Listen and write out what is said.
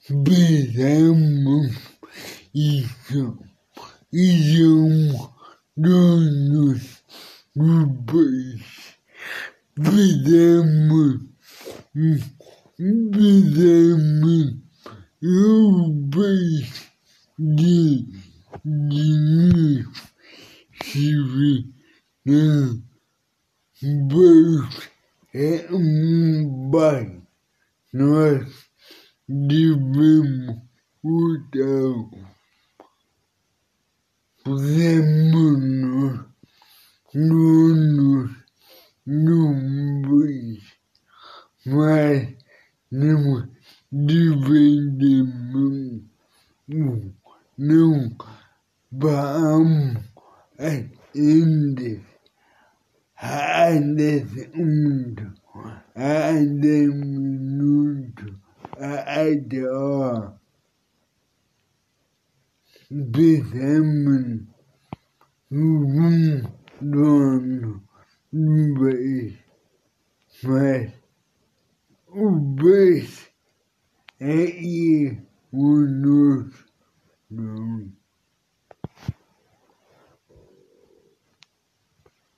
fizemos isso e somos donos do peixe. Fizemos, fizemos o peixe de, de Steve Deus é um pai. Nós devemos cuidar. Podemos donos nos país, mas não dividimos, não vamos ainda a desse mundo, a de أدرى بثمن يمضن به فأبس أي ونصر.